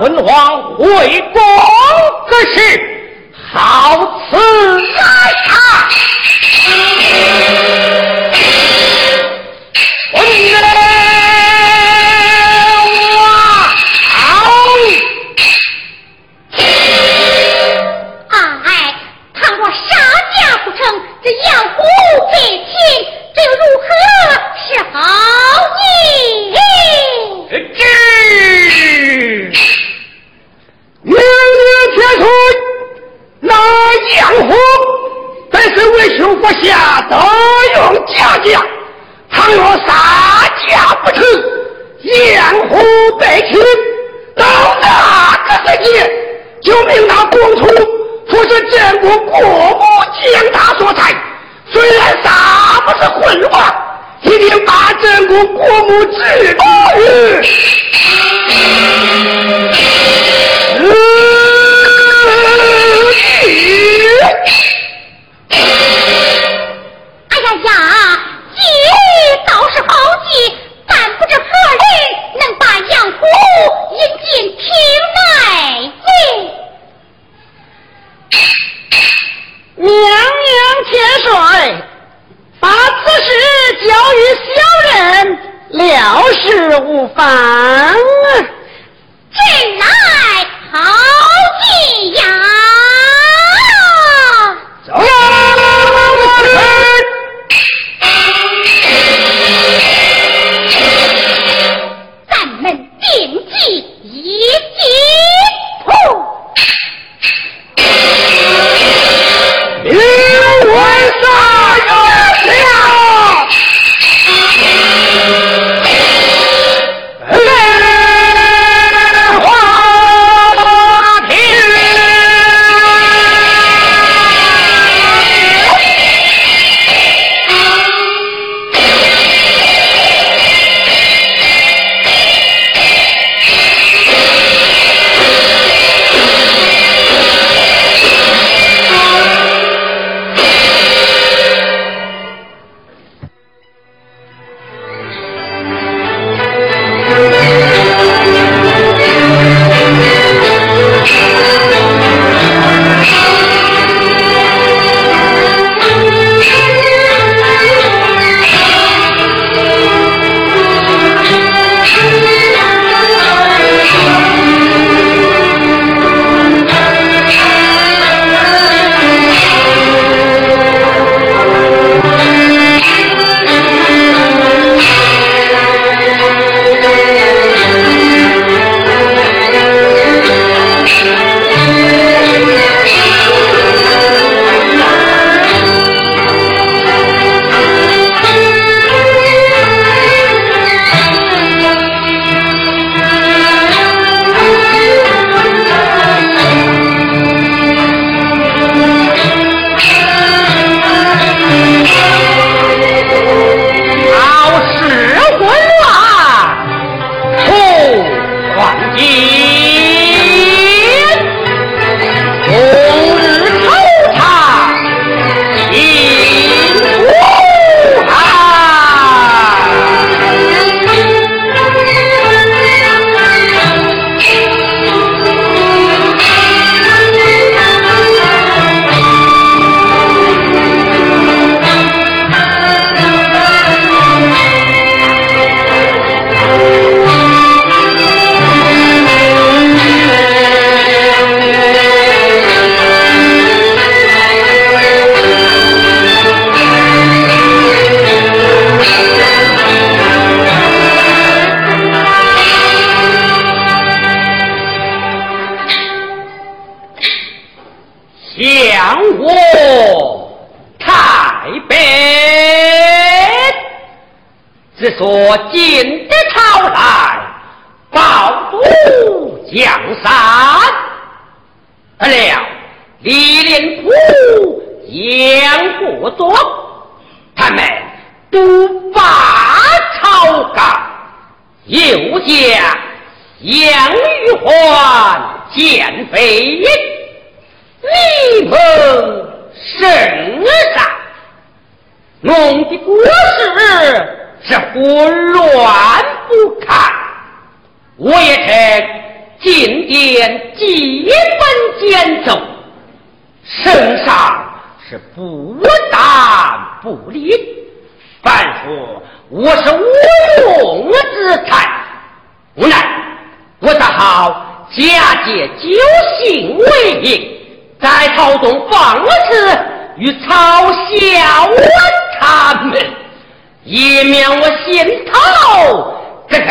昏皇回宫之事好此来啊江山。不料李连甫杨国忠，他们都把朝纲，又将杨玉环见飞。你们圣上，弄的国事是混乱不堪。我也称进殿基本简奏，圣上是不但不理，反说我是无用之才。无奈我只好假借酒兴为名。在朝中放肆与嘲笑我他们，以免我心头这个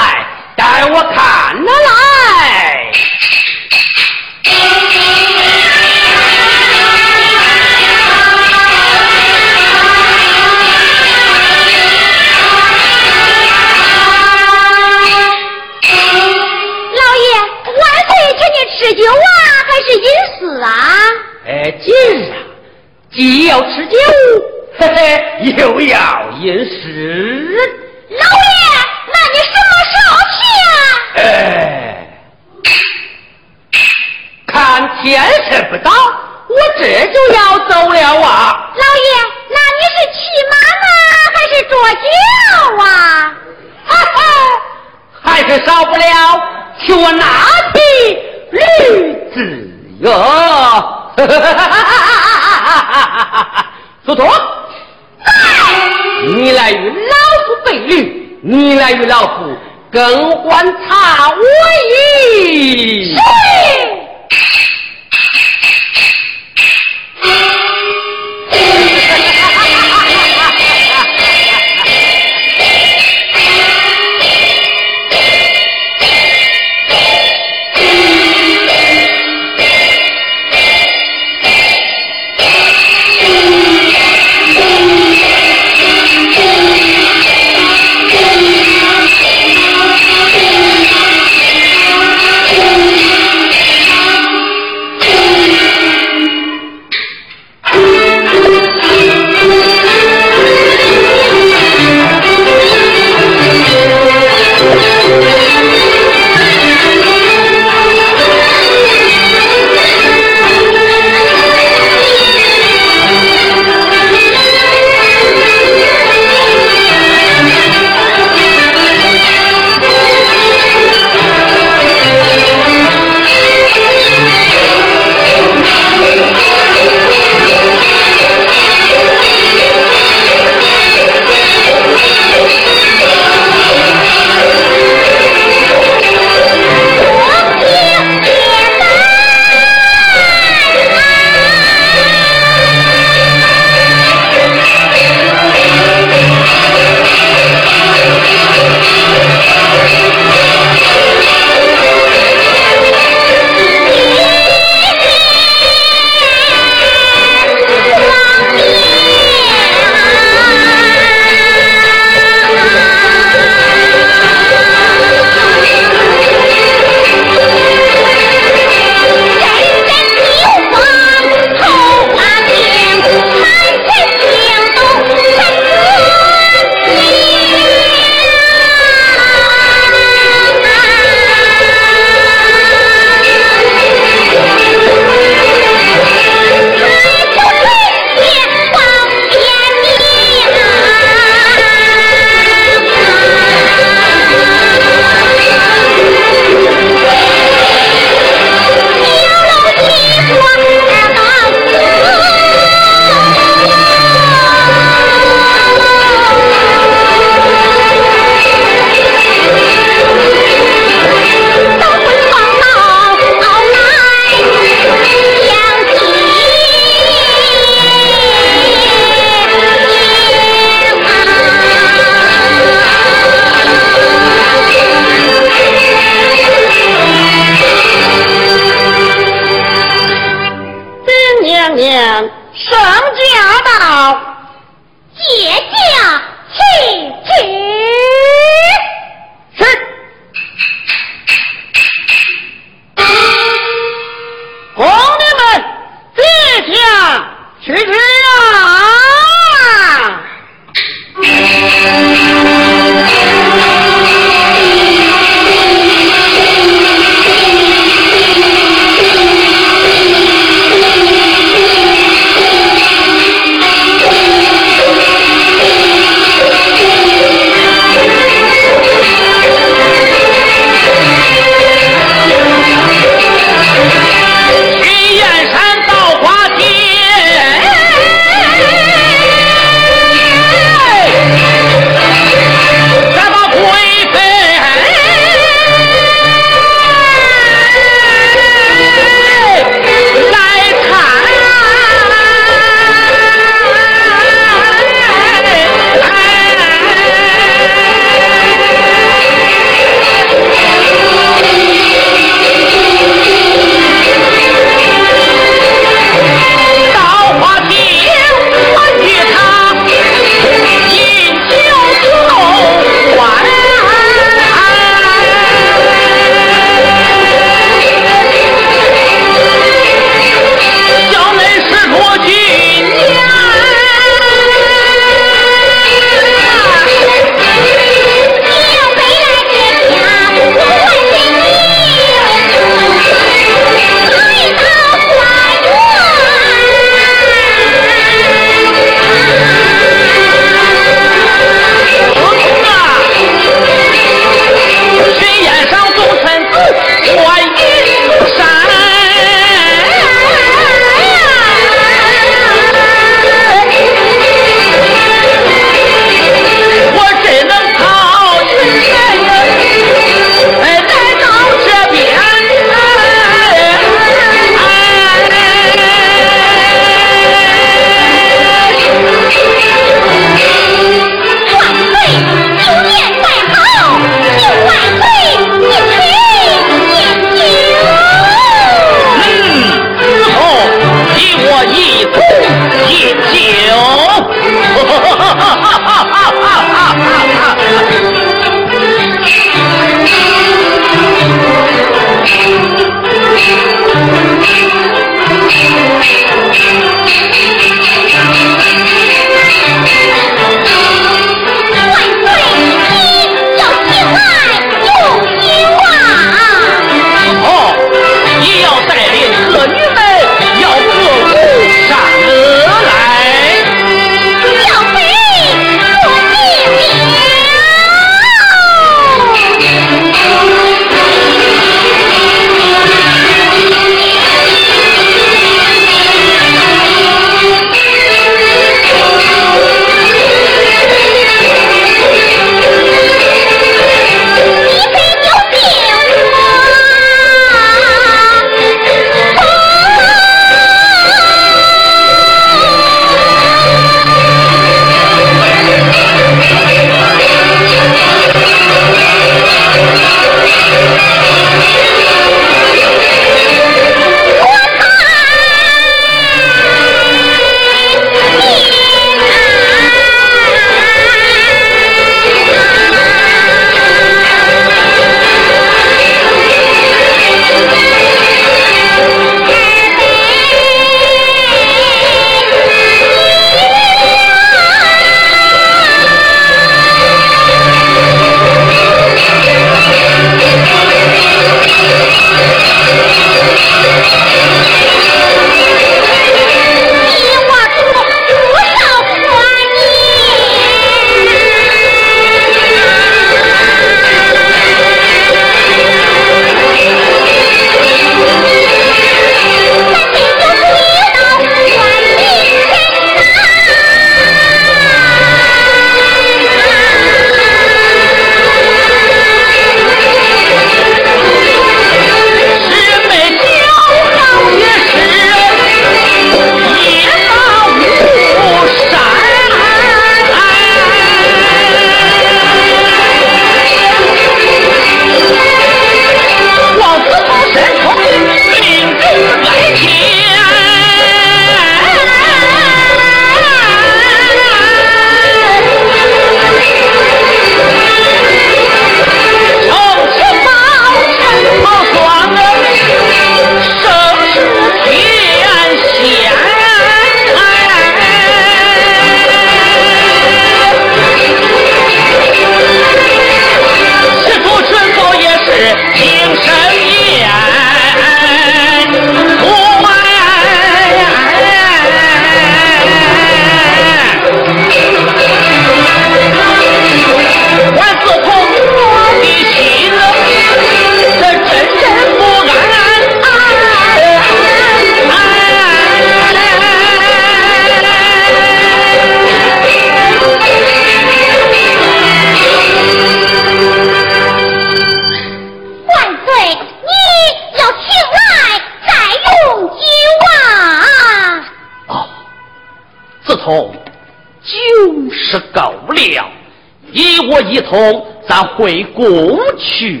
我一同，咱回宫去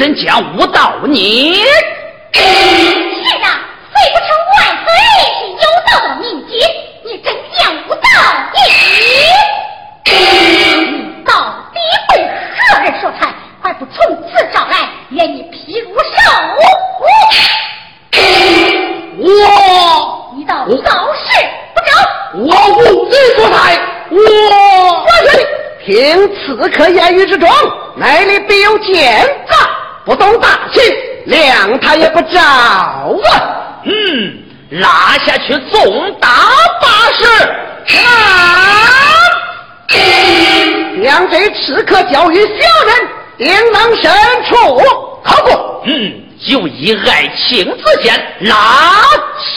真将无道你？是的，非不成万岁是有道的明君，你真将无道你！你到底为何人所产？快不从此招来，愿你劈如手！我你到底造事不招？我无罪所裁，我万岁！凭刺客言语之中，那里必有奸诈，不懂大情，谅他也不着啊！嗯，拉下去重打八十。啊！将这刺客交于小人，应能身处考过。嗯，就以爱卿之见，拉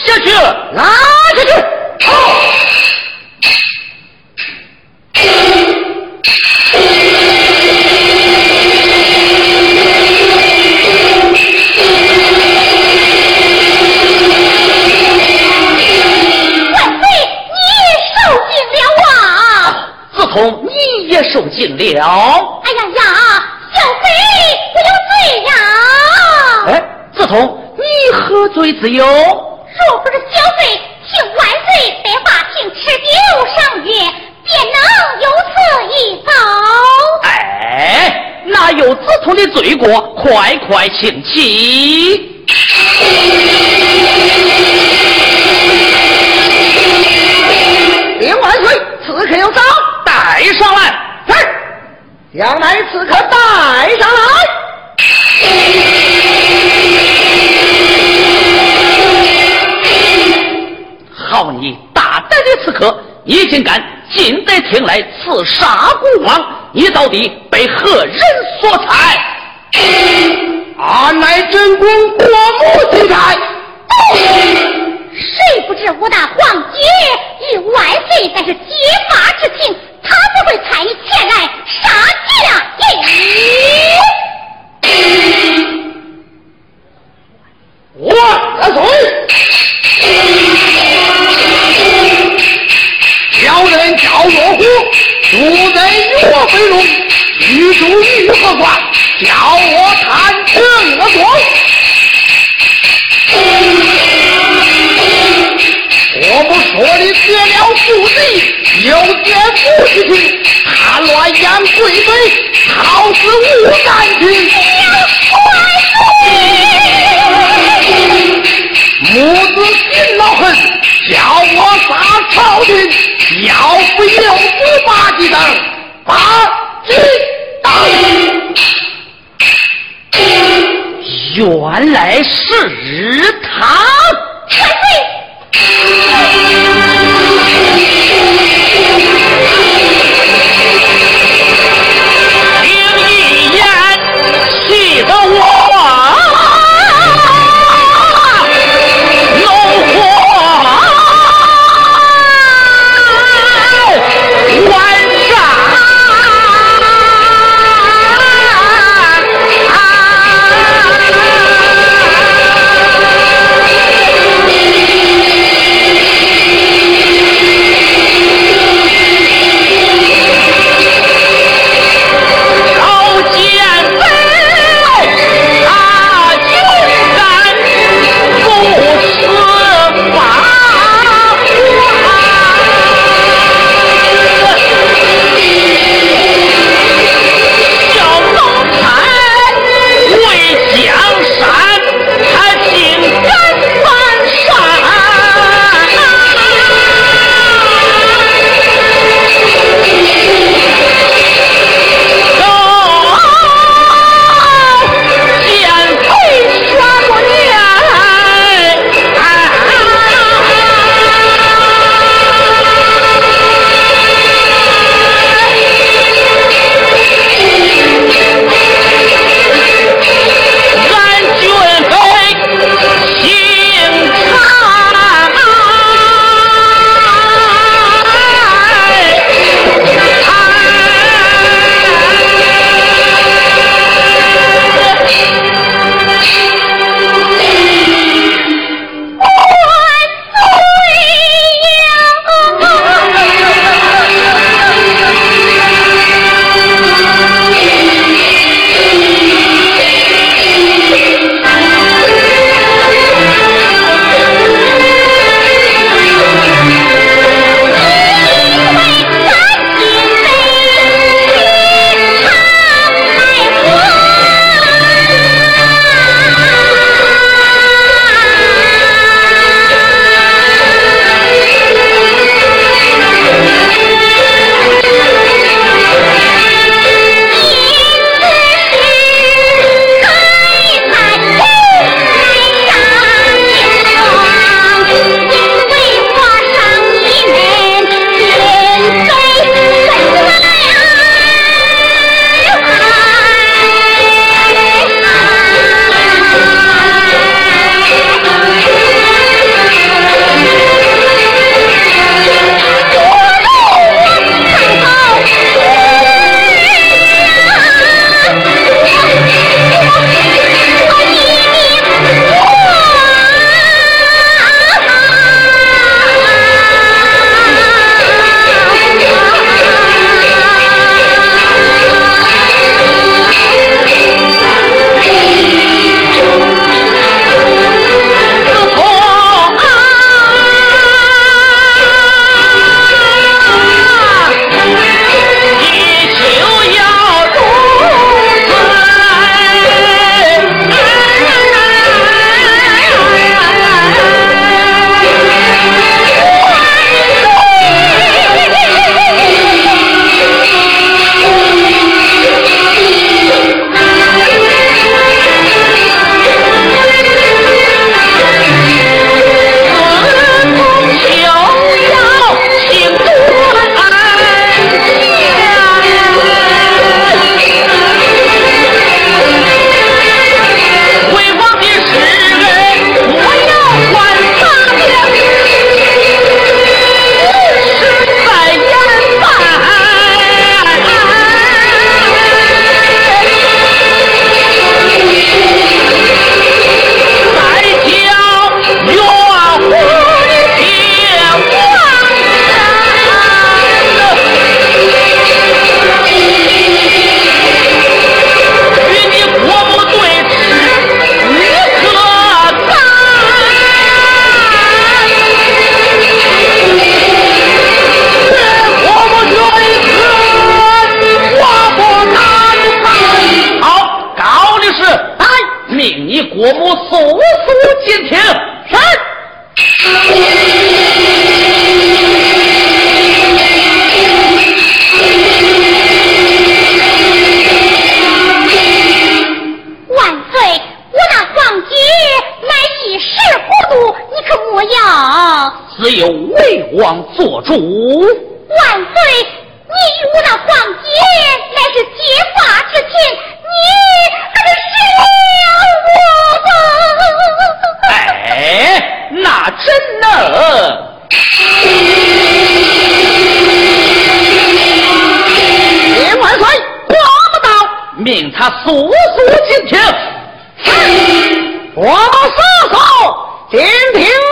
下去。拉下去！好。啊！自从你也受尽了。哎呀呀，小飞我有罪呀！哎，自从你何罪之有？若不是小飞请万岁在法庭吃酒赏月，便能有此一遭。哎，哪有自从的罪过？快快请起。禀万岁，刺客有招，带上来。是，将来刺客带上来。好你大胆的刺客，你竟敢进得厅来刺杀孤王，你到底被何人所裁？俺乃真公国母钦差。谁不知武大皇姐与万岁乃是结发之情，他不会参与前来杀驾耶！万岁！小人叫罗虎，主人与我飞龙，玉主玉何关？叫我探听恶状。我不说你劫了父地，又见父之情，叛乱杨贵妃，好似无感情。母子心老恨，叫我杀朝廷，要不有不八级等，八级等。原来是他。Thank you. 他速速进庭。我速速进庭！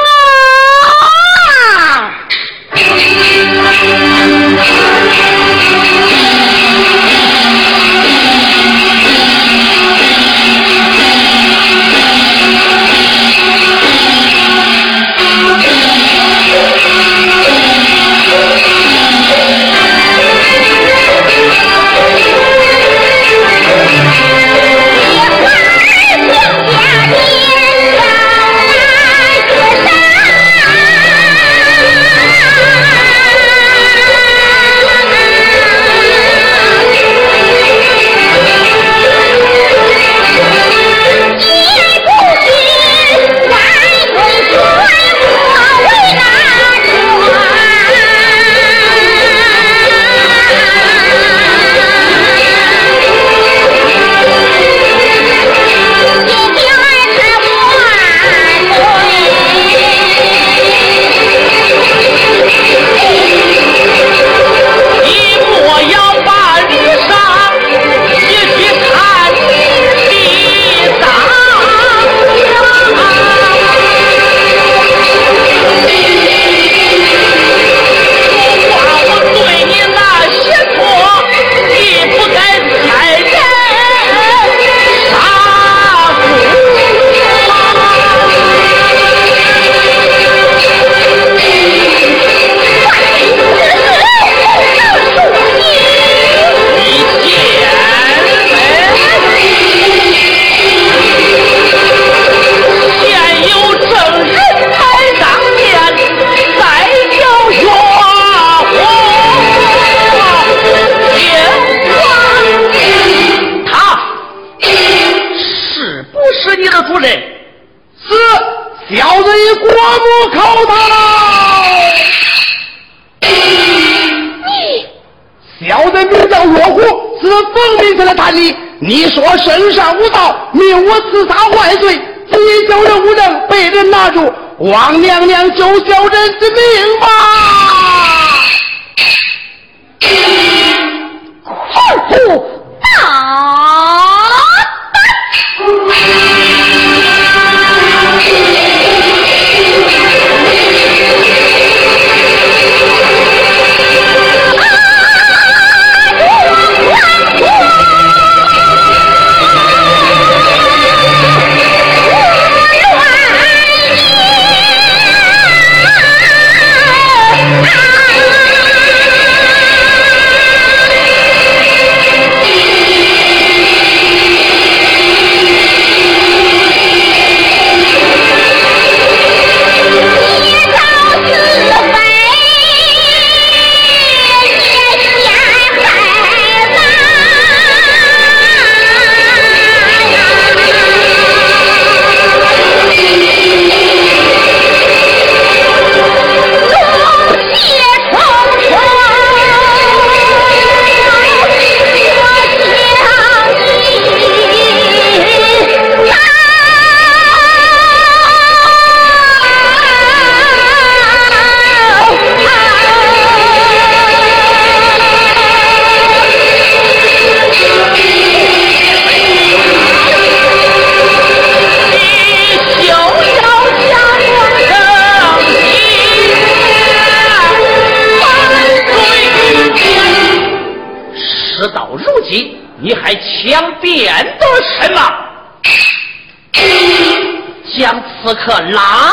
是奉命前来探你你说身上无道，命我刺杀万岁，你叫人无能被人拿住，王娘娘救小人的命吧！快虎想变得什么？将刺客拉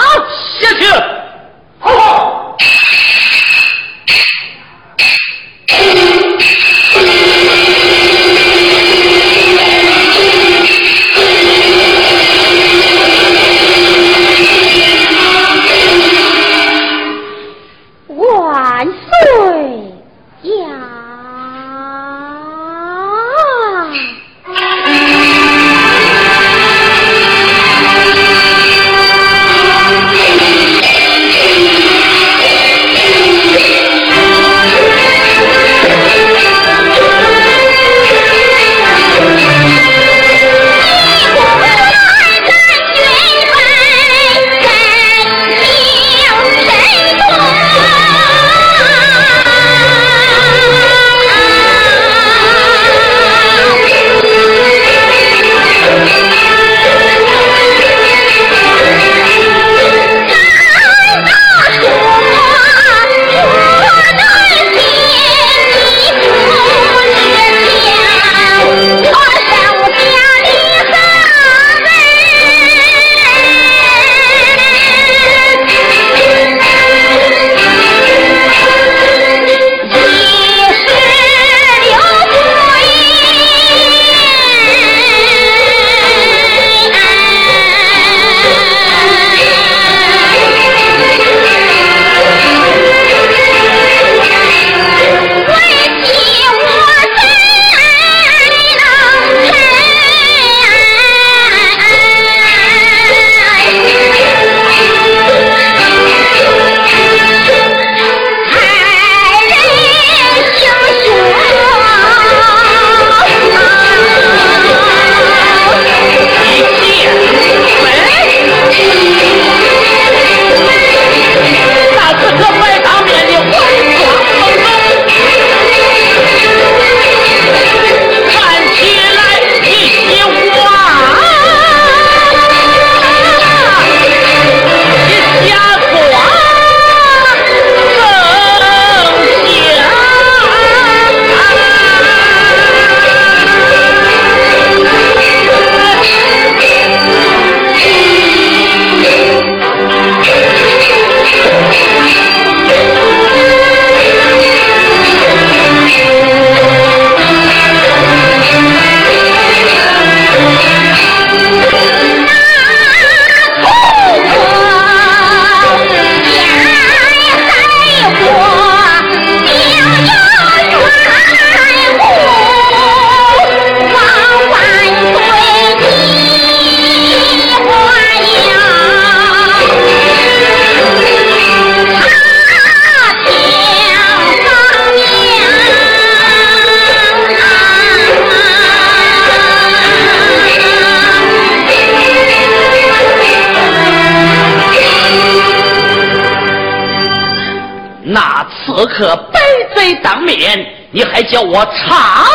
可背罪当面，你还叫我查